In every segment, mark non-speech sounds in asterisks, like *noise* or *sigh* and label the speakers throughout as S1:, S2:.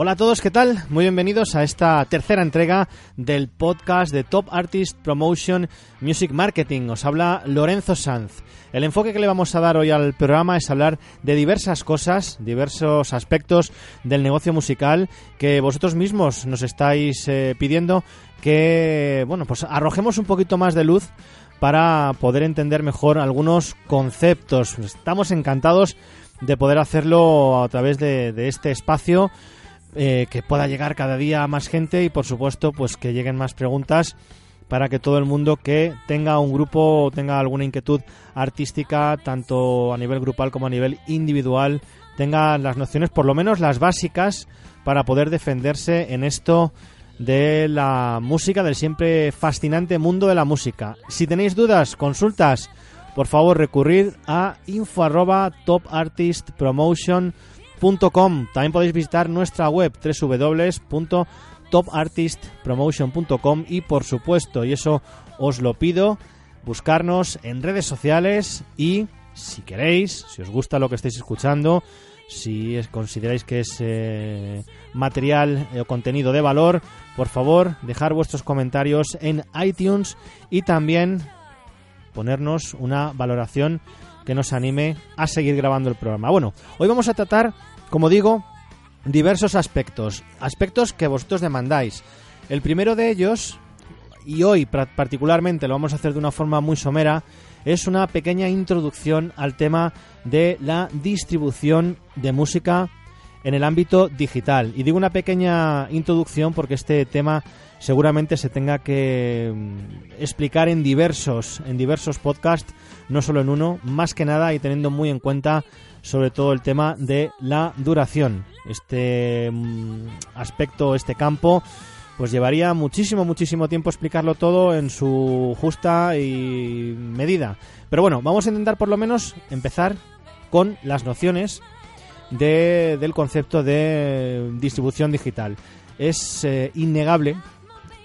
S1: Hola a todos, ¿qué tal? Muy bienvenidos a esta tercera entrega del podcast de Top Artist Promotion Music Marketing. Os habla Lorenzo Sanz. El enfoque que le vamos a dar hoy al programa es hablar de diversas cosas, diversos aspectos del negocio musical que vosotros mismos nos estáis eh, pidiendo que, bueno, pues arrojemos un poquito más de luz para poder entender mejor algunos conceptos. Estamos encantados de poder hacerlo a través de, de este espacio eh, que pueda llegar cada día a más gente y por supuesto pues que lleguen más preguntas para que todo el mundo que tenga un grupo o tenga alguna inquietud artística tanto a nivel grupal como a nivel individual tenga las nociones por lo menos las básicas para poder defenderse en esto de la música del siempre fascinante mundo de la música. Si tenéis dudas consultas por favor recurrid a info arroba también podéis visitar nuestra web www.topartistpromotion.com y por supuesto, y eso os lo pido, buscarnos en redes sociales y si queréis, si os gusta lo que estáis escuchando, si consideráis que es eh, material o contenido de valor, por favor, dejar vuestros comentarios en iTunes y también ponernos una valoración que nos anime a seguir grabando el programa. Bueno, hoy vamos a tratar, como digo, diversos aspectos, aspectos que vosotros demandáis. El primero de ellos, y hoy particularmente lo vamos a hacer de una forma muy somera, es una pequeña introducción al tema de la distribución de música en el ámbito digital. Y digo una pequeña introducción porque este tema seguramente se tenga que mm, explicar en diversos, en diversos podcasts, no solo en uno, más que nada y teniendo muy en cuenta sobre todo el tema de la duración. Este mm, aspecto, este campo, pues llevaría muchísimo, muchísimo tiempo explicarlo todo en su justa y medida. Pero bueno, vamos a intentar por lo menos empezar con las nociones de, del concepto de distribución digital. Es eh, innegable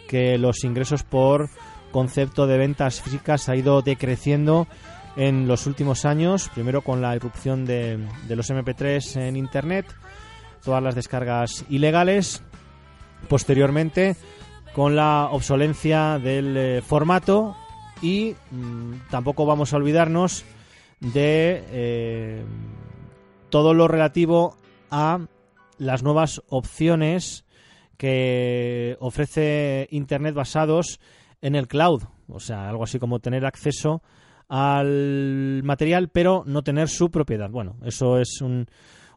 S1: que los ingresos por concepto de ventas físicas ha ido decreciendo en los últimos años, primero con la irrupción de, los MP3 en Internet, todas las descargas ilegales, posteriormente con la obsolencia del eh, formato y mm, tampoco vamos a olvidarnos de eh, todo lo relativo a las nuevas opciones que ofrece Internet basados en el cloud, o sea, algo así como tener acceso al material pero no tener su propiedad. Bueno, eso es un,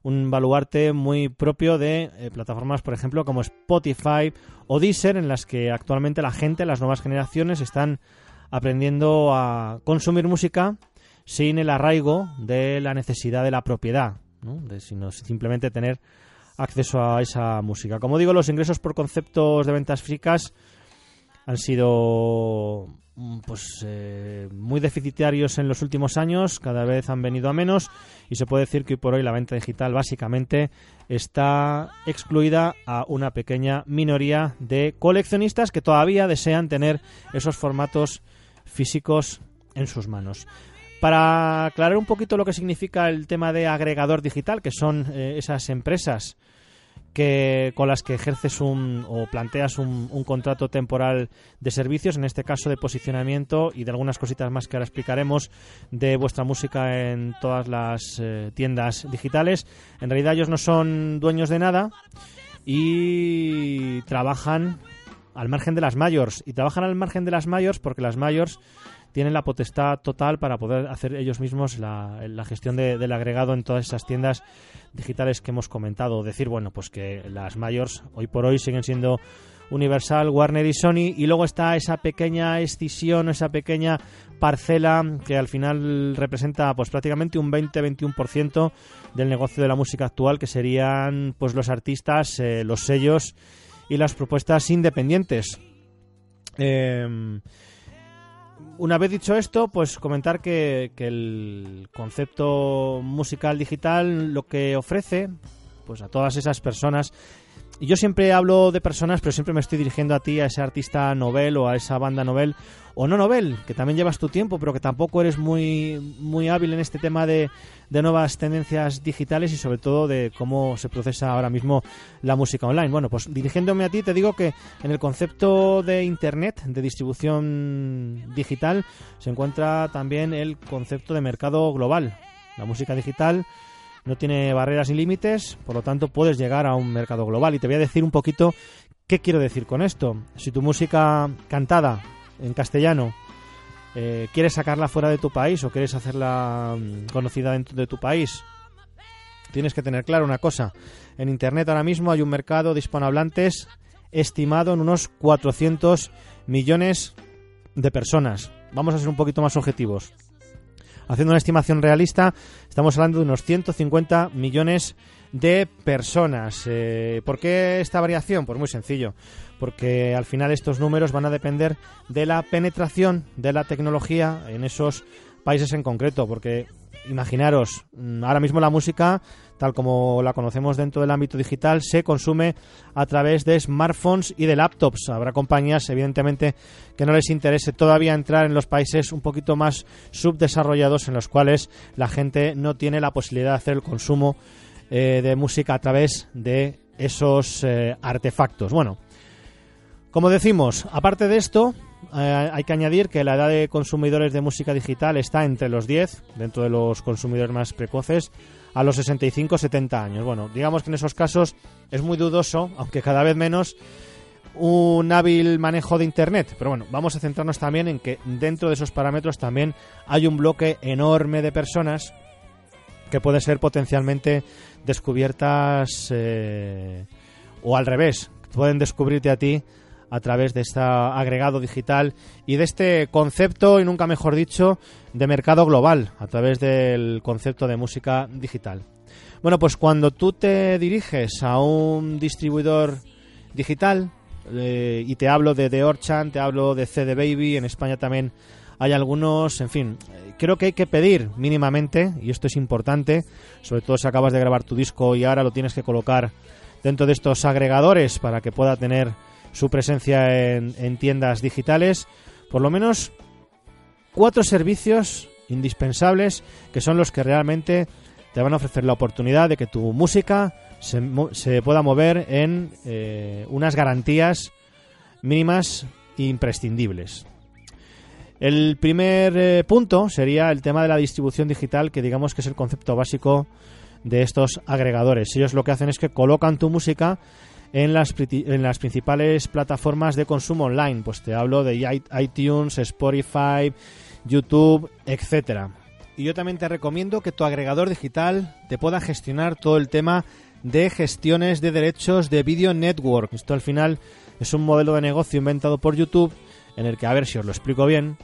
S1: un baluarte muy propio de eh, plataformas, por ejemplo, como Spotify o Deezer, en las que actualmente la gente, las nuevas generaciones, están aprendiendo a consumir música sin el arraigo de la necesidad de la propiedad, sino simplemente tener acceso a esa música. Como digo, los ingresos por conceptos de ventas físicas han sido mm, pues eh, muy deficitarios en los últimos años, cada vez han venido a menos y se puede decir que hoy por hoy la venta digital básicamente está excluida a una pequeña minoría de coleccionistas que todavía desean tener esos formatos físicos en sus manos. Para aclarar un poquito lo que significa el tema de agregador digital, que son eh, esas empresas que con las que ejerces un o planteas un, contrato temporal de servicios, en este caso de posicionamiento y de algunas cositas más que ahora explicaremos de vuestra música en todas las eh, tiendas digitales. En realidad ellos no son dueños de nada y trabajan al margen de las mayors y trabajan al margen de las mayors porque las mayors tienen la potestad total para poder hacer ellos mismos la, gestión del agregado en todas esas tiendas digitales que hemos comentado. Decir, bueno, pues que las mayores hoy por hoy siguen siendo Universal, Warner y Sony, y luego está esa pequeña escisión, esa pequeña parcela que al final representa pues prácticamente un 20-21% del negocio de la música actual, que serían pues los artistas, eh, los sellos y las propuestas independientes. Em, una vez dicho esto, pues comentar que, que, el concepto musical digital lo que ofrece pues a todas esas personas yo siempre hablo de personas, pero siempre me estoy dirigiendo a ti, a ese artista novel o a esa banda novel o no novel, que también llevas tu tiempo, pero que tampoco eres muy, muy hábil en este tema de, de nuevas tendencias digitales y sobre todo de cómo se procesa ahora mismo la música online. Bueno, pues dirigiéndome a ti te digo que en el concepto de Internet, de distribución digital, se encuentra también el concepto de mercado global. La música digital no tiene barreras ni límites, por lo tanto puedes llegar a un mercado global. Y te voy a decir un poquito qué quiero decir con esto. Si tu música cantada en castellano eh, quieres sacarla fuera de tu país o quieres hacerla mm, conocida dentro de tu país, tienes que tener claro una cosa. En Internet ahora mismo hay un mercado de hispanohablantes estimado en unos 400 millones de personas. Vamos a ser un poquito más objetivos. Haciendo una estimación realista, estamos hablando de unos 150 millones de personas. Eh, ¿Por qué esta variación? Pues muy sencillo, porque al final estos números van a depender de la penetración de la tecnología en esos países en concreto, porque imaginaros, mm, ahora mismo la música, tal como la conocemos dentro del ámbito digital, se consume a través de smartphones y de laptops. Habrá compañías, evidentemente, que no les interese todavía entrar en los países un poquito más subdesarrollados en los cuales la gente no tiene la posibilidad de hacer el consumo eh, de música a través de esos eh, artefactos. Bueno, como decimos, aparte de esto, eh, hay que añadir que la edad de consumidores de música digital está entre los 10, dentro de los consumidores más precoces, a los 65-70 años. Bueno, digamos que en esos casos es muy dudoso, aunque cada vez menos, un hábil manejo de Internet. Pero bueno, vamos a centrarnos también en que dentro de esos parámetros también hay un bloque enorme de personas que puede ser potencialmente descubiertas eh, o al revés, pueden descubrirte a ti a través de este agregado digital y de este concepto, y nunca mejor dicho, de mercado global, a través del concepto de música digital. Bueno, pues cuando tú te diriges a un distribuidor digital, eh, y te hablo de The Orchan, te hablo de CD Baby, en España también hay algunos, en fin, creo que hay que pedir mínimamente, y esto es importante, sobre todo si acabas de grabar tu disco y ahora lo tienes que colocar dentro de estos agregadores para que pueda tener su presencia en, tiendas digitales, por lo menos cuatro servicios indispensables que son los que realmente te van a ofrecer la oportunidad de que tu música se, pueda mover en eh, unas garantías mínimas e imprescindibles. El primer eh, punto sería el tema de la distribución digital, que digamos que es el concepto básico de estos agregadores. Ellos lo que hacen es que colocan tu música en las, en las principales plataformas de consumo online. Pues te hablo de iTunes, Spotify, YouTube, etcétera. Y yo también te recomiendo que tu agregador digital te pueda gestionar todo el tema de gestiones de derechos de Video Network. Esto al final es un modelo de negocio inventado por YouTube en el que, a ver si os lo explico bien,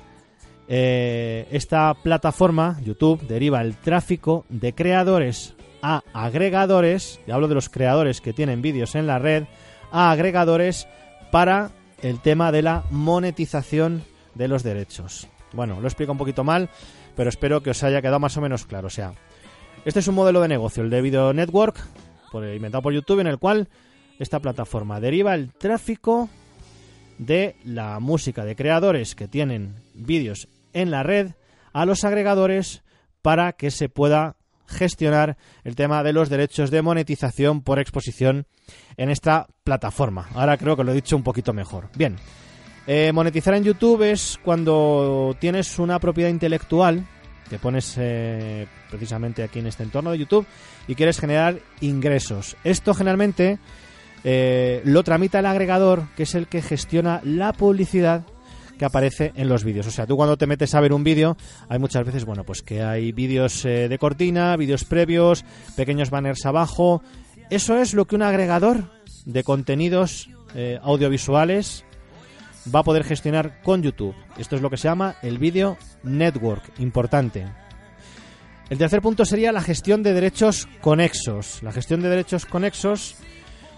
S1: eh, esta plataforma, YouTube, deriva el tráfico de creadores a agregadores, y hablo de los creadores que tienen vídeos en la red, a agregadores para el tema de la monetización de los derechos. Bueno, lo explico un poquito mal, pero espero que os haya quedado más o menos claro. O sea, este es un modelo de negocio, el de Video Network, por, inventado por YouTube, en el cual esta plataforma deriva el tráfico de la música de creadores que tienen vídeos en la red a los agregadores para que se pueda gestionar el tema de los derechos de monetización por exposición en esta plataforma. Ahora creo que lo he dicho un poquito mejor. Bien, eh, monetizar en YouTube es cuando tienes una propiedad intelectual que pones eh, precisamente aquí en este entorno de YouTube y quieres generar ingresos. Esto generalmente eh, lo tramita el agregador, que es el que gestiona la publicidad que aparece en los vídeos. O sea, tú cuando te metes a ver un vídeo, hay muchas veces, bueno, pues que hay vídeos eh, de cortina, vídeos previos, pequeños banners abajo. Eso es lo que un agregador de contenidos eh, audiovisuales va a poder gestionar con YouTube. Esto es lo que se llama el Video Network, importante. El tercer punto sería la gestión de derechos conexos. La gestión de derechos conexos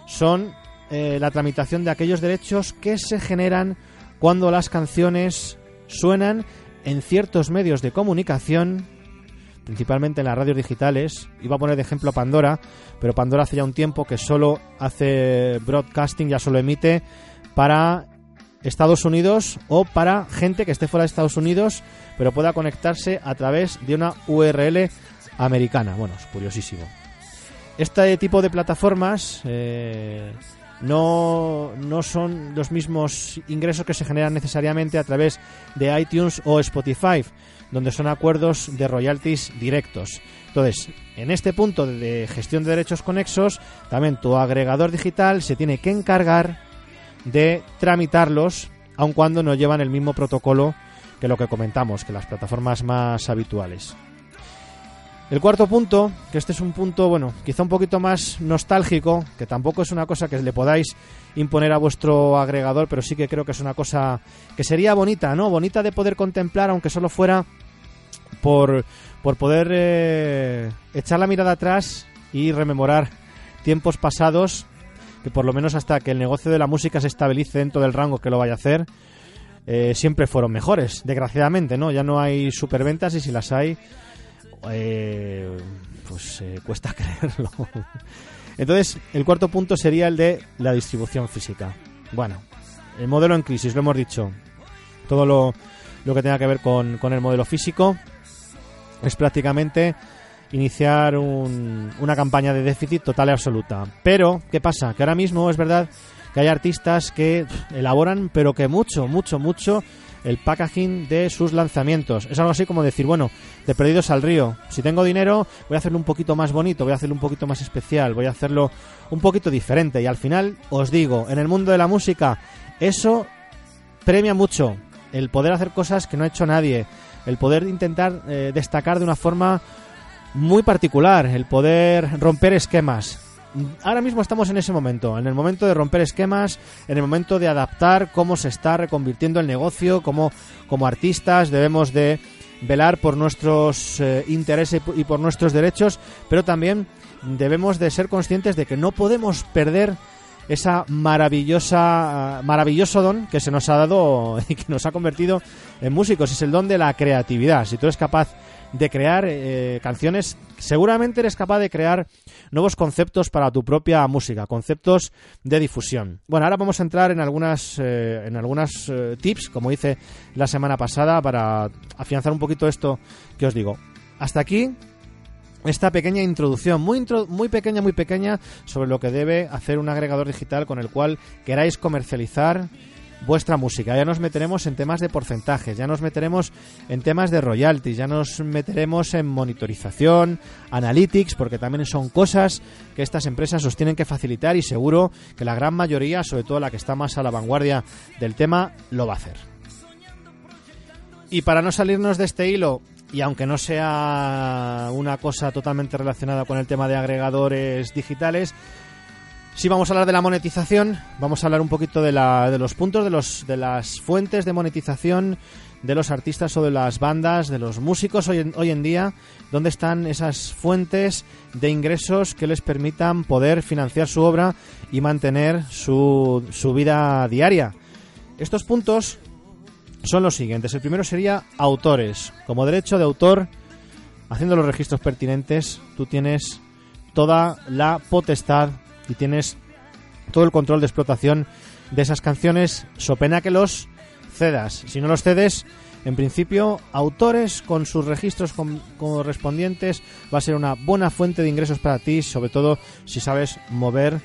S1: son eh, la tramitación de aquellos derechos que se generan cuando las canciones suenan en ciertos medios de comunicación, principalmente en las radios digitales. Iba a poner de ejemplo Pandora, pero Pandora hace ya un tiempo que solo hace broadcasting, ya solo emite para Estados Unidos o para gente que esté fuera de Estados Unidos, pero pueda conectarse a través de una URL americana. Bueno, es curiosísimo. Este tipo de plataformas eh, no, no son los mismos ingresos que se generan necesariamente a través de iTunes o Spotify, donde son acuerdos de royalties directos. Entonces, en este punto de gestión de derechos conexos, también tu agregador digital se tiene que encargar de tramitarlos, aun cuando no llevan el mismo protocolo que lo que comentamos, que las plataformas más habituales. El cuarto punto, que este es un punto, bueno, quizá un poquito más nostálgico, que tampoco es una cosa que le podáis imponer a vuestro agregador, pero sí que creo que es una cosa que sería bonita, ¿no? Bonita de poder contemplar, aunque solo fuera por, por poder eh, echar la mirada atrás y rememorar tiempos pasados que por lo menos hasta que el negocio de la música se estabilice dentro del rango que lo vaya a hacer, eh, siempre fueron mejores, desgraciadamente, ¿no? Ya no hay superventas y si las hay, eh, pues eh, cuesta *laughs* creerlo. Entonces, el cuarto punto sería el de la distribución física. Bueno, el modelo en crisis, lo hemos dicho. Todo lo, lo que tenga que ver con, con el modelo físico es prácticamente iniciar una campaña de déficit total y absoluta. Pero, ¿qué pasa? Que ahora mismo es verdad que hay artistas que elaboran, pero que mucho, mucho, mucho el packaging de sus lanzamientos. Es algo así como decir, bueno, de perdidos al río. Si tengo dinero, voy a hacerlo un poquito más bonito, voy a hacerlo un poquito más especial, voy a hacerlo un poquito diferente. Y al final, os digo, en el mundo de la música, eso premia mucho. El poder hacer cosas que no ha hecho nadie. El poder intentar eh, destacar de una forma muy particular, el poder romper esquemas. Ahora mismo estamos en ese momento, en el momento de romper esquemas, en el momento de adaptar cómo se está reconvirtiendo el negocio, cómo como artistas debemos de velar por nuestros eh, intereses y por nuestros derechos, pero también debemos de ser conscientes de que no podemos perder esa maravillosa maravilloso don que se nos ha dado *laughs* y que nos ha convertido en músicos, es el don de la creatividad. Si tú eres capaz de crear eh, canciones, seguramente eres capaz de crear nuevos conceptos para tu propia música, conceptos de difusión. Bueno, ahora vamos a entrar en algunas, eh, en algunas eh, tips, como hice la semana pasada, para afianzar un poquito esto que os digo. Hasta aquí esta pequeña introducción, muy, muy pequeña, muy pequeña, sobre lo que debe hacer un agregador digital con el cual queráis comercializar vuestra música. Ya nos meteremos en temas de porcentajes, ya nos meteremos en temas de royalties, ya nos meteremos en monitorización, analytics, porque también son cosas que estas empresas os tienen que facilitar y seguro que la gran mayoría, sobre todo la que está más a la vanguardia del tema, lo va a hacer. Y para no salirnos de este hilo, y aunque no sea una cosa totalmente relacionada con el tema de agregadores digitales, si vamos a hablar de la monetización, vamos a hablar un poquito de, la, de los puntos, de, los, de las fuentes de monetización de los artistas o de las bandas, de los músicos hoy en, hoy en día, dónde están esas fuentes de ingresos que les permitan poder financiar su obra y mantener su, su vida diaria. Estos puntos son los siguientes. El primero sería autores. Como derecho de autor, haciendo los registros pertinentes, tú tienes toda la potestad y tienes todo el control de explotación de esas canciones, so pena que los cedas. Si no los cedes, en principio, autores con sus registros correspondientes va a ser una buena fuente de ingresos para ti, sobre todo si sabes mover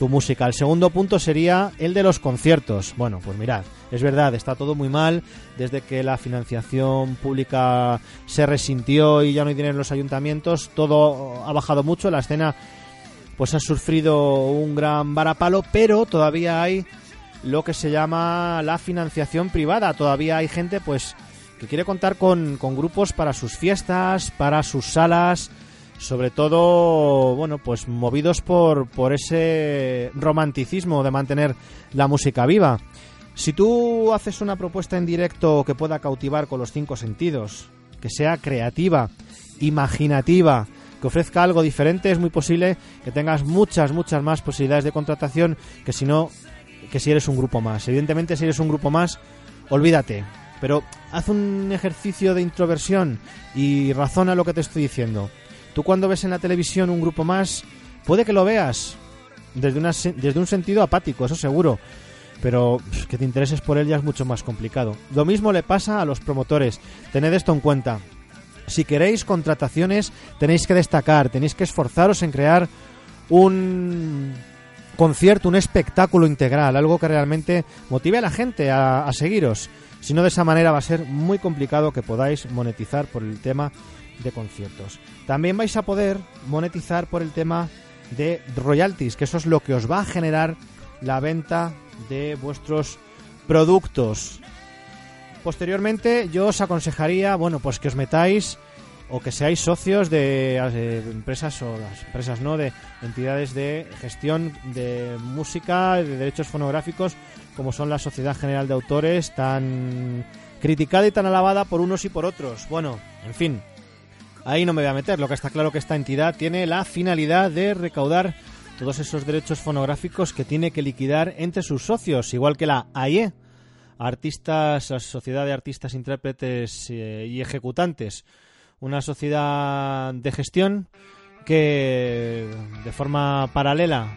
S1: tu música. El segundo punto sería el de los conciertos. Bueno, pues mirad, es verdad, está todo muy mal desde que la financiación pública se resintió y ya no hay dinero en los ayuntamientos, todo ha bajado mucho, la escena pues ha sufrido un gran varapalo, pero todavía hay lo que se llama la financiación privada. Todavía hay gente pues que quiere contar con, con grupos para sus fiestas, para sus salas, sobre todo, bueno, pues movidos por, por ese romanticismo de mantener la música viva. Si tú haces una propuesta en directo que pueda cautivar con los cinco sentidos, que sea creativa, imaginativa, que ofrezca algo diferente, es muy posible que tengas muchas, muchas más posibilidades de contratación que si no, que si eres un grupo más. Evidentemente, si eres un grupo más, olvídate. Pero haz un ejercicio de introversión y razona lo que te estoy diciendo. Tú cuando ves en la televisión un grupo más, puede que lo veas desde, una, desde un sentido apático, eso seguro. Pero que te intereses por él ya es mucho más complicado. Lo mismo le pasa a los promotores. Tened esto en cuenta. Si queréis contrataciones, tenéis que destacar, tenéis que esforzaros en crear un concierto, un espectáculo integral, algo que realmente motive a la gente a, a seguiros. Si no, de esa manera va a ser muy complicado que podáis monetizar por el tema de conciertos. También vais a poder monetizar por el tema de royalties, que eso es lo que os va a generar la venta de vuestros productos. Posteriormente yo os aconsejaría, bueno, pues que os metáis o que seáis socios de, empresas o las empresas no de entidades de gestión de música de derechos fonográficos como son la Sociedad General de Autores tan criticada y tan alabada por unos y por otros. Bueno en fin Ahí no me voy a meter, lo que está claro que esta entidad tiene la finalidad de recaudar todos esos derechos fonográficos que tiene que liquidar entre sus socios, igual que la AIE, Artistas, la Sociedad de Artistas, Intérpretes eh, y Ejecutantes, una sociedad de gestión que de forma paralela,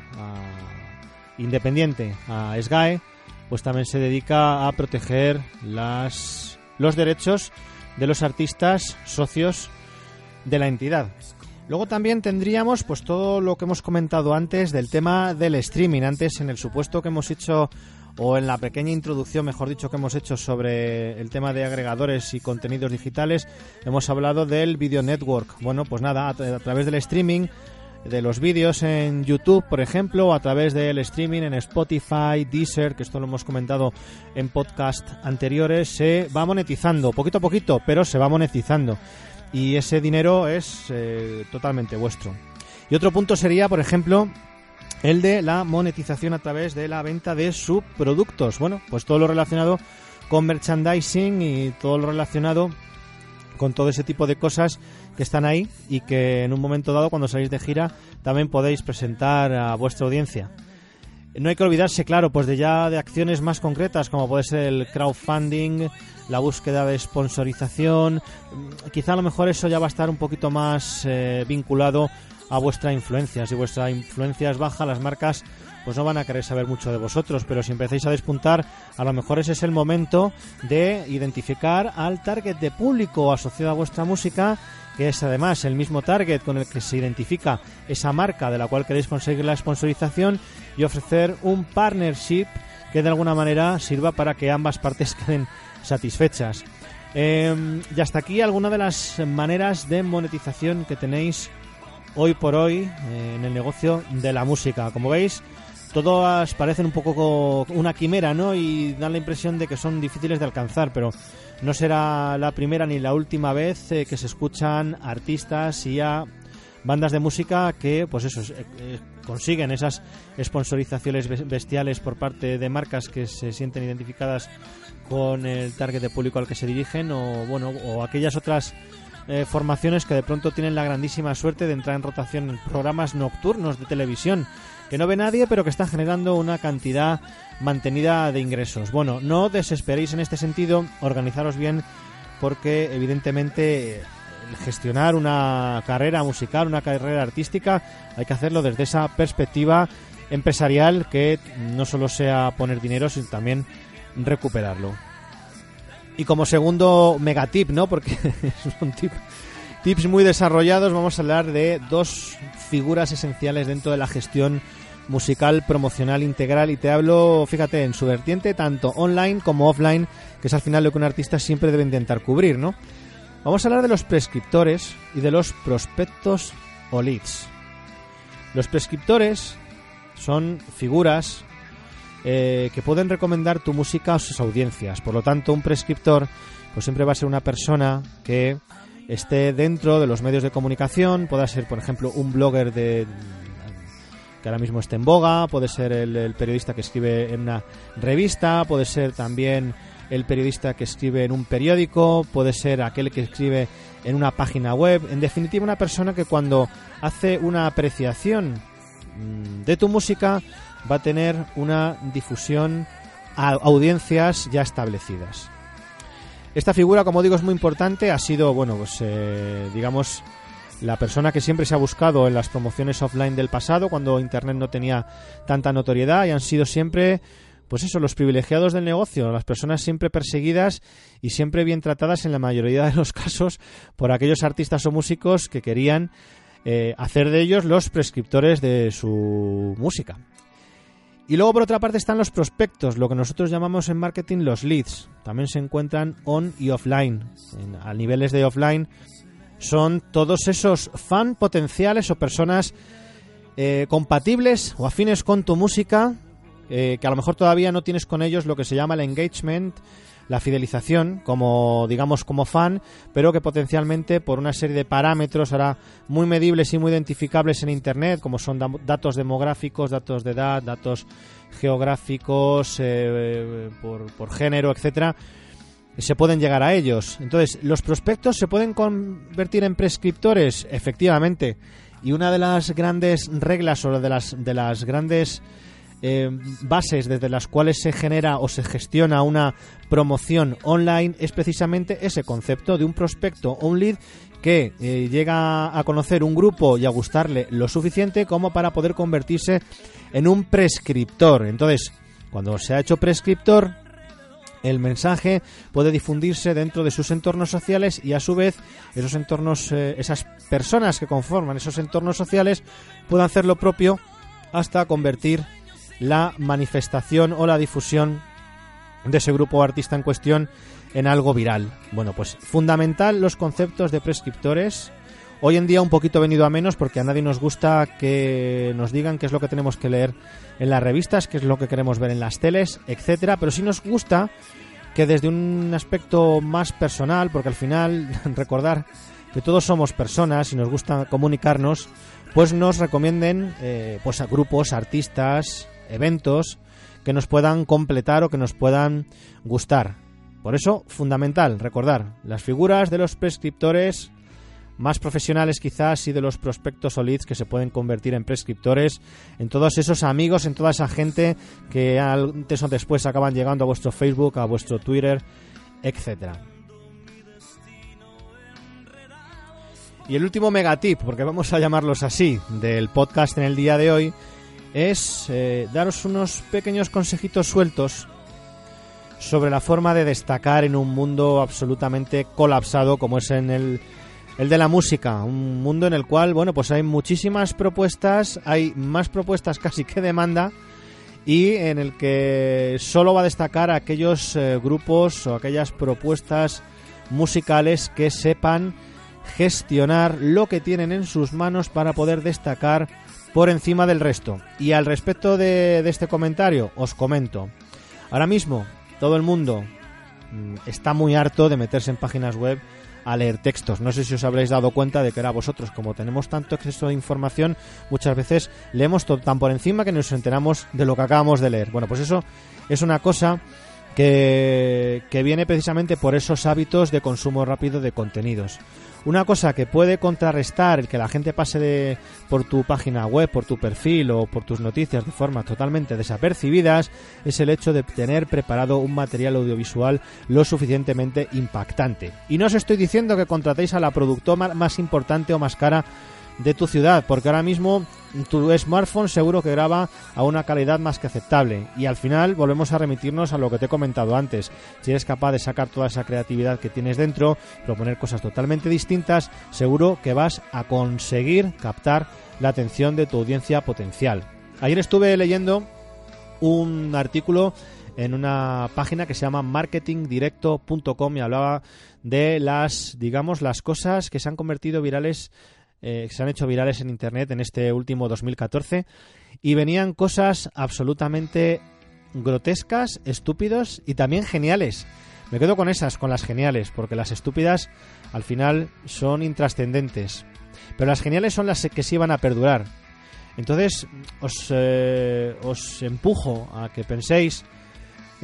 S1: independiente a SGAE, pues también se dedica a proteger las, los derechos de los artistas socios de la entidad. Luego también tendríamos pues todo lo que hemos comentado antes del tema del streaming. Antes en el supuesto que hemos hecho o en la pequeña introducción, mejor dicho, que hemos hecho sobre el tema de agregadores y contenidos digitales, hemos hablado del Video Network. Bueno, pues nada, a, través del streaming de los vídeos en YouTube, por ejemplo, o a través del streaming en Spotify, Deezer, que esto lo hemos comentado en podcast anteriores, se va monetizando, poquito a poquito, pero se va monetizando y ese dinero es eh, totalmente vuestro. Y otro punto sería, por ejemplo, el de la monetización a través de la venta de subproductos. Bueno, pues todo lo relacionado con merchandising y todo lo relacionado con todo ese tipo de cosas que están ahí y que en un momento dado cuando salís de gira también podéis presentar a vuestra audiencia. No hay que olvidarse, claro, pues de ya de acciones más concretas como puede ser el crowdfunding, la búsqueda de sponsorización. Quizá a lo mejor eso ya va a estar un poquito más eh, vinculado a vuestra influencia. Si vuestra influencia es baja, las marcas pues no van a querer saber mucho de vosotros, pero si empezáis a despuntar, a lo mejor ese es el momento de identificar al target de público asociado a vuestra música, que es además el mismo target con el que se identifica esa marca de la cual queréis conseguir la sponsorización y ofrecer un partnership que de alguna manera sirva para que ambas partes *laughs* queden satisfechas. Eh, y hasta aquí alguna de las maneras de monetización que tenéis hoy por hoy eh, en el negocio de la música. Como veis, todas parecen un poco una quimera, ¿no? Y dan la impresión de que son difíciles de alcanzar, pero no será la primera ni la última vez eh, que se escuchan artistas y a bandas de música que, pues eso, eh, consiguen esas sponsorizaciones bestiales por parte de marcas que se sienten identificadas con el target de público al que se dirigen o bueno o aquellas otras eh, formaciones que de pronto tienen la grandísima suerte de entrar en rotación en programas nocturnos de televisión que no ve nadie pero que están generando una cantidad mantenida de ingresos. Bueno, no desesperéis en este sentido, organizaros bien porque evidentemente gestionar una carrera musical, una carrera artística, hay que hacerlo desde esa perspectiva empresarial que no solo sea poner dinero, sino también recuperarlo. Y como segundo megatip, ¿no? Porque *laughs* son tip, tips muy desarrollados, vamos a hablar de dos figuras esenciales dentro de la gestión musical promocional integral y te hablo, fíjate, en su vertiente tanto online como offline, que es al final lo que un artista siempre debe intentar cubrir, ¿no? Vamos a hablar de los prescriptores y de los prospectos o leads. Los prescriptores son figuras eh, que pueden recomendar tu música a sus audiencias. Por lo tanto, un prescriptor pues siempre va a ser una persona que esté dentro de los medios de comunicación, pueda ser, por ejemplo, un blogger de que ahora mismo esté en boga, puede ser el, periodista que escribe en una revista, puede ser también el periodista que escribe en un periódico, puede ser aquel que escribe en una página web, en definitiva una persona que cuando hace una apreciación mm, de tu música va a tener una difusión a audiencias ya establecidas. Esta figura, como digo, es muy importante. Ha sido, bueno, pues eh, digamos, la persona que siempre se ha buscado en las promociones offline del pasado, cuando Internet no tenía tanta notoriedad, y han sido siempre, pues eso, los privilegiados del negocio, las personas siempre perseguidas y siempre bien tratadas en la mayoría de los *laughs* casos por aquellos artistas o músicos que querían eh, hacer de ellos los prescriptores de su música. Y luego por otra parte están los prospectos, lo que nosotros llamamos en marketing los leads. También se encuentran on y offline. a niveles de offline son todos esos fan potenciales o personas eh, compatibles o afines con tu música, eh, que a lo mejor todavía no tienes con ellos lo que se llama el engagement la fidelización como digamos como fan, pero que potencialmente por una serie de parámetros hará muy medibles y muy identificables en internet, como son datos demográficos, datos de edad, datos geográficos eh, por, por género, etcétera, se pueden llegar a ellos. Entonces, los prospectos se pueden convertir en prescriptores, efectivamente. Y una de las grandes reglas o de las de las grandes eh, bases desde las cuales se genera o se gestiona una promoción online es precisamente ese concepto de un prospecto o un lead que eh, llega a conocer un grupo y a gustarle lo suficiente como para poder convertirse en un prescriptor. Entonces, cuando se ha hecho prescriptor, el mensaje puede difundirse dentro de sus entornos sociales y a su vez esos entornos, eh, esas personas que conforman esos entornos sociales puedan hacer lo propio hasta convertir la manifestación o la difusión de ese grupo o artista en cuestión en algo viral. Bueno, pues fundamental los conceptos de prescriptores. Hoy en día un poquito venido a menos porque a nadie nos gusta que nos digan qué es lo que tenemos que leer en las revistas, qué es lo que queremos ver en las teles, etcétera, pero sí nos gusta que desde un aspecto más personal, porque al final *laughs* recordar que todos somos personas y nos gusta comunicarnos, pues nos recomienden eh, pues a grupos, artistas, eventos que nos puedan completar o que nos puedan gustar. Por eso, fundamental, recordar las figuras de los prescriptores más profesionales quizás y de los prospectos o leads que se pueden convertir en prescriptores, en todos esos amigos, en toda esa gente que antes o después acaban llegando a vuestro Facebook, a vuestro Twitter, etcétera. Y el último megatip, porque vamos a llamarlos así, del podcast en el día de hoy, es eh, daros unos pequeños consejitos sueltos sobre la forma de destacar en un mundo absolutamente colapsado como es en el, el de la música, un mundo en el cual, bueno, pues hay muchísimas propuestas, hay más propuestas *laughs* casi que demanda y en el que solo va a destacar aquellos eh, grupos o aquellas propuestas musicales que sepan gestionar lo que tienen en sus manos para poder destacar por encima del resto. Y al respecto de, este comentario, os comento. Ahora mismo, todo el mundo mm, está muy harto de meterse en páginas web a leer textos. No sé si os habréis dado cuenta de que era vosotros, como tenemos tanto acceso de información, muchas veces leemos tan por encima que nos enteramos de lo que acabamos de leer. Bueno, pues eso es una cosa que, que viene precisamente por esos hábitos de consumo rápido de contenidos. Una cosa que puede contrarrestar el que la gente pase de, por tu página web, por tu perfil o por tus noticias de forma totalmente desapercibidas es el hecho de tener preparado un material audiovisual lo suficientemente impactante. Y no os estoy diciendo que contratéis a la productora más importante o más cara de tu ciudad, porque ahora mismo tu smartphone seguro que graba a una calidad más que aceptable. Y al final volvemos a remitirnos a lo que te he comentado antes. Si eres capaz de sacar toda esa creatividad que tienes dentro, proponer cosas totalmente distintas, seguro que vas a conseguir captar la atención de tu audiencia potencial. Ayer estuve leyendo un artículo en una página que se llama marketingdirecto.com y hablaba de las, digamos, las cosas que se han convertido virales eh, se han hecho virales en Internet en este último 2014 y venían cosas absolutamente grotescas, estúpidos y también geniales. Me quedo con esas, con las geniales, porque las estúpidas al final son intrascendentes. Pero las geniales son las que sí van a perdurar. Entonces, os, eh, os empujo a que penséis,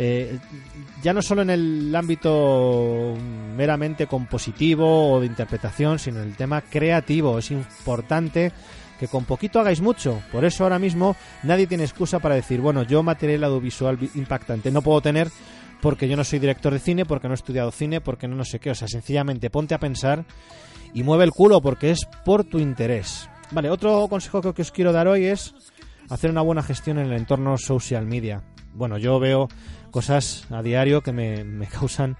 S1: eh, ya no solo en el ámbito meramente compositivo o de interpretación, sino en el tema creativo. Es importante que con poquito hagáis mucho. Por eso ahora mismo nadie tiene excusa para decir, bueno, yo material audiovisual impactante no puedo tener porque yo no soy director de cine, porque no he estudiado cine, porque no no sé qué. O sea, sencillamente ponte a pensar y mueve el culo porque es por tu interés. Vale, otro consejo que os quiero dar hoy es hacer una buena gestión en el entorno social media. Bueno, yo veo cosas a diario que me, causan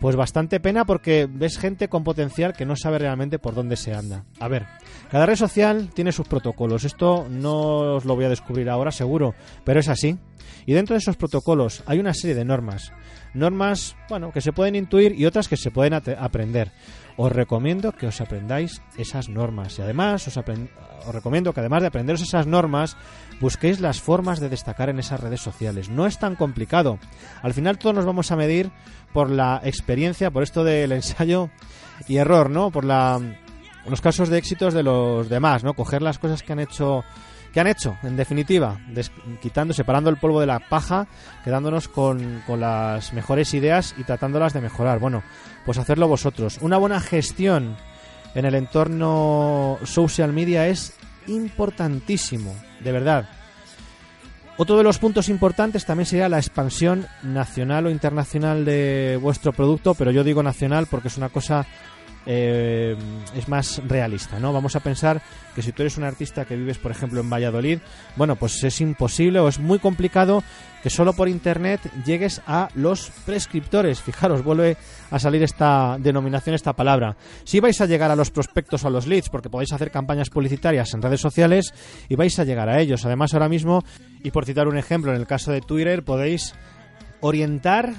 S1: pues bastante pena porque ves gente con potencial que no sabe realmente por dónde se anda. A ver, cada red social tiene sus protocolos. Esto no os lo voy a descubrir ahora seguro, pero es así. Y dentro de esos protocolos hay una serie de normas. Normas, bueno, que se pueden intuir y otras que se pueden aprender. Os recomiendo que os aprendáis esas normas. Y además os, os recomiendo que además de aprenderos esas normas, busquéis las formas de destacar en esas redes sociales. No es tan complicado. Al final todos nos vamos a medir por la experiencia, por esto del ensayo y error, ¿no? Por la, los casos de éxitos de los demás, ¿no? Coger las cosas que han hecho ¿Qué han hecho? En definitiva, quitando, separando el polvo de la paja, quedándonos con, con, las mejores ideas y tratándolas de mejorar. Bueno, pues hacerlo vosotros. Una buena gestión en el entorno social media es importantísimo, de verdad. Otro de los puntos importantes también sería la expansión nacional o internacional de vuestro producto, pero yo digo nacional porque es una cosa eh, es más realista, ¿no? Vamos a pensar que si tú eres un artista que vives, por ejemplo, en Valladolid, bueno, pues es imposible o es muy complicado que solo por internet llegues a los prescriptores. Fijaros, vuelve a salir esta denominación, esta palabra. Si vais a llegar a los prospectos o a los leads, porque podéis hacer campañas publicitarias en redes sociales y vais a llegar a ellos. Además, ahora mismo, y por citar un ejemplo, en el caso de Twitter, podéis orientar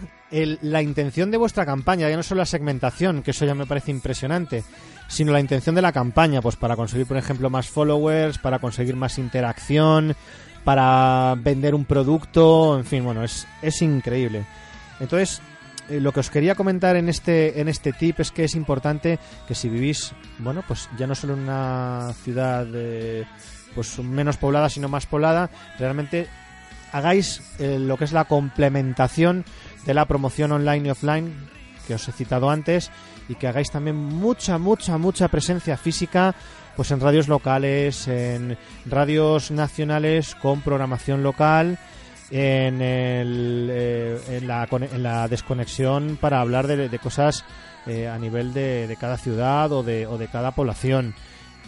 S1: la intención de vuestra campaña, ya no solo la segmentación, que eso ya me parece impresionante, sino la intención de la campaña, pues para conseguir, por ejemplo, más followers, para conseguir más interacción, para vender un producto, en fin, bueno, es, es increíble. Entonces, eh, lo que os quería comentar en este, en este tip es que es importante que si vivís, bueno, pues ya no solo en una ciudad pues menos poblada, sino más poblada, realmente hagáis eh, lo que es la complementación de la promoción online y offline que os he citado antes y que hagáis también mucha, mucha, mucha presencia física pues en radios locales, en radios nacionales con programación local, en, el, eh, en, la, desconexión para hablar de, cosas eh, a nivel de, de, cada ciudad o de, o de cada población.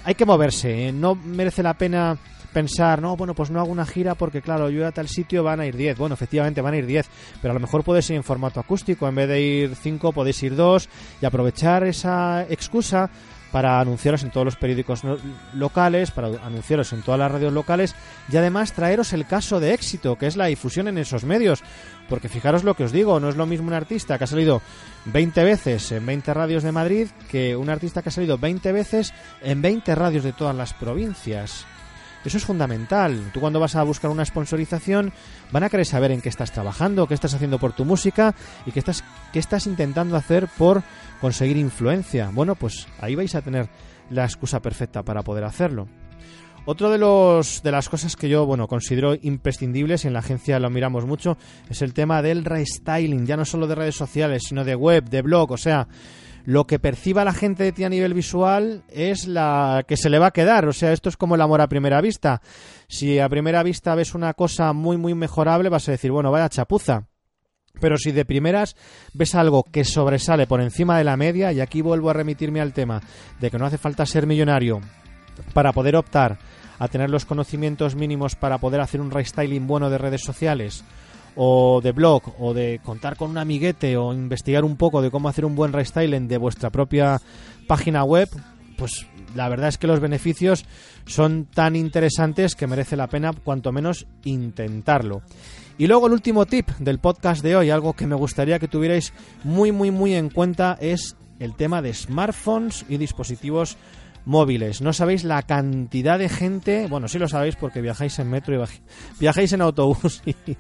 S1: Hay que moverse, no merece la pena pensar, no, bueno, pues no hago una gira porque, claro, yo a tal sitio van a ir 10. Bueno, efectivamente van a ir 10, pero a lo mejor puedes ir en formato acústico. En vez de ir 5, podéis ir 2 y aprovechar esa excusa para anunciaros en todos los periódicos locales, para anunciaros en todas las radios locales y además traeros el caso de éxito, que es la difusión en esos medios. Porque fijaros lo que os digo, no es lo mismo un artista que ha salido 20 veces en 20 radios de Madrid que un artista que ha salido 20 veces en 20 radios de todas las provincias. Eso es fundamental. Tú cuando vas a buscar una sponsorización van a querer saber en qué estás trabajando, qué estás haciendo por tu música y qué estás, qué estás intentando hacer por conseguir influencia. Bueno, pues ahí vais a tener la excusa perfecta para poder hacerlo. Otro de los de las cosas que yo bueno considero imprescindibles y en la agencia lo miramos mucho es el tema del restyling, ya no solo de redes sociales, sino de web, de blog, o sea, lo que perciba la gente de ti a nivel visual es la que se le va a quedar. O sea, esto es como el amor a primera vista. Si a primera vista ves una cosa muy, muy mejorable, vas a decir, bueno, vaya chapuza. Pero si de primeras ves algo que sobresale por encima de la media, y aquí vuelvo a remitirme al tema de que no hace falta ser millonario para poder optar a tener los conocimientos mínimos para poder hacer un restyling bueno de redes sociales o de blog o de contar con un amiguete o investigar un poco de cómo hacer un buen restyling de vuestra propia página web, pues la verdad es que los beneficios son tan interesantes que merece la pena cuanto menos intentarlo. Y luego el último tip del podcast de hoy, algo que me gustaría que tuvierais muy muy muy en cuenta es el tema de smartphones y dispositivos móviles. No sabéis la cantidad de gente, bueno, sí lo sabéis porque viajáis en metro y viajáis en autobús *laughs* y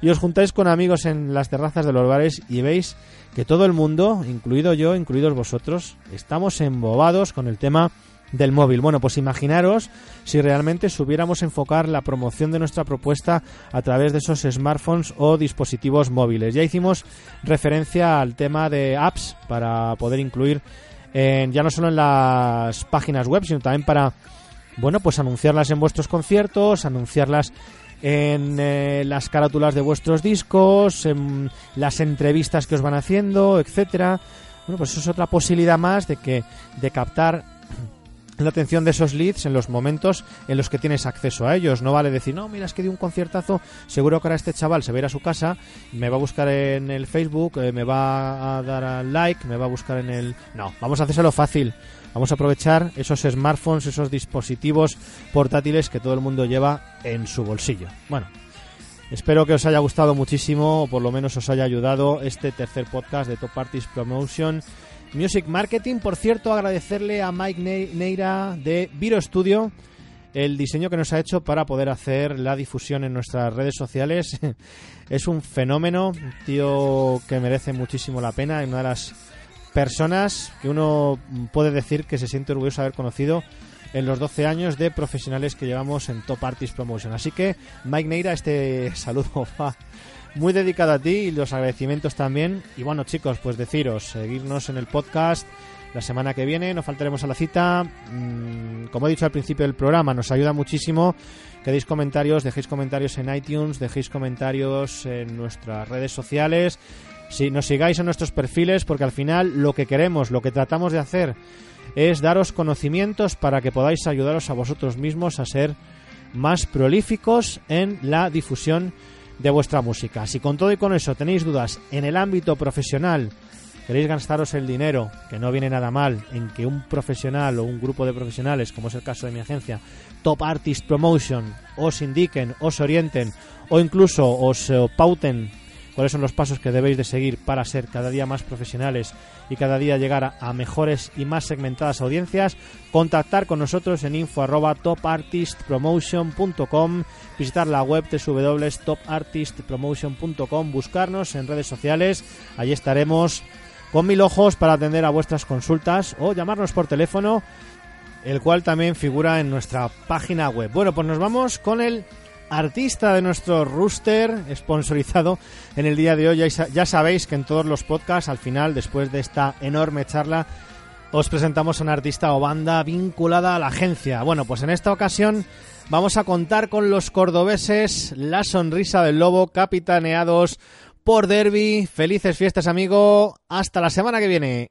S1: y os juntáis con amigos en las terrazas de los bares y veis que todo el mundo, incluido yo, incluidos vosotros, estamos embobados con el tema del móvil. Bueno, pues imaginaros si realmente supiéramos enfocar la promoción de nuestra propuesta a través de esos smartphones o dispositivos móviles. Ya hicimos referencia al tema de apps para poder incluir en, ya no solo en las páginas web, sino también para bueno, pues anunciarlas en vuestros conciertos, anunciarlas en eh, las carátulas de vuestros discos, en las entrevistas que os van haciendo, etcétera. Bueno, pues eso es otra posibilidad más de que de captar la atención de esos leads en los momentos en los que tienes acceso a ellos. No vale decir, no, mira, es que di un conciertazo, seguro que ahora este chaval se va a ir a su casa, me va a buscar en el Facebook, eh, me va a dar al like, me va a buscar en el... No, vamos a hacérselo fácil. Vamos a aprovechar esos smartphones, esos dispositivos portátiles que todo el mundo lleva en su bolsillo. Bueno, espero que os haya gustado muchísimo, o por lo menos os haya ayudado este tercer podcast de Top Artist Promotion Music Marketing. Por cierto, agradecerle a Mike Neira de Viro Studio el diseño que nos ha hecho para poder hacer la difusión en nuestras redes sociales. *laughs* es un fenómeno, un tío que merece muchísimo la pena y una de las personas que uno puede decir que se siente orgulloso de haber conocido en los 12 años de profesionales que llevamos en Top Artist Promotion. Así que, Mike Neira, este *laughs* saludo va muy dedicado a ti y los agradecimientos también. Y bueno, chicos, pues deciros, seguirnos en el podcast. La semana que viene nos faltaremos a la cita. Mm, como he dicho al principio del programa, nos ayuda muchísimo que deis comentarios, dejéis comentarios en iTunes, dejéis comentarios en nuestras redes sociales. Si nos sigáis en nuestros perfiles, porque al final lo que queremos, lo que tratamos de hacer es daros conocimientos para que podáis ayudaros a vosotros mismos a ser más prolíficos en la difusión de vuestra música. Si con todo y con eso tenéis dudas en el ámbito profesional, queréis gastaros el dinero, que no viene nada mal, en que un profesional o un grupo de profesionales, como es el caso de mi agencia, Top Artist Promotion, os indiquen, os orienten o incluso os eh, pauten cuáles son los pasos que debéis de seguir para ser cada día más profesionales y cada día llegar a, mejores y más segmentadas audiencias, contactar con nosotros en info topartistpromotion.com, visitar la web www.topartistpromotion.com, buscarnos en redes sociales, allí estaremos con mil ojos para atender a vuestras consultas o llamarnos por teléfono, el cual también figura en nuestra página web. Bueno, pues nos vamos con el artista de nuestro rooster, sponsorizado en el día de hoy. Ya, sabéis que en todos los podcasts, al final, después de esta enorme charla, os presentamos a un artista o banda vinculada a la agencia. Bueno, pues en esta ocasión vamos a contar con los cordobeses La Sonrisa del Lobo, capitaneados por Derby. Felices fiestas, amigo. Hasta la semana que viene.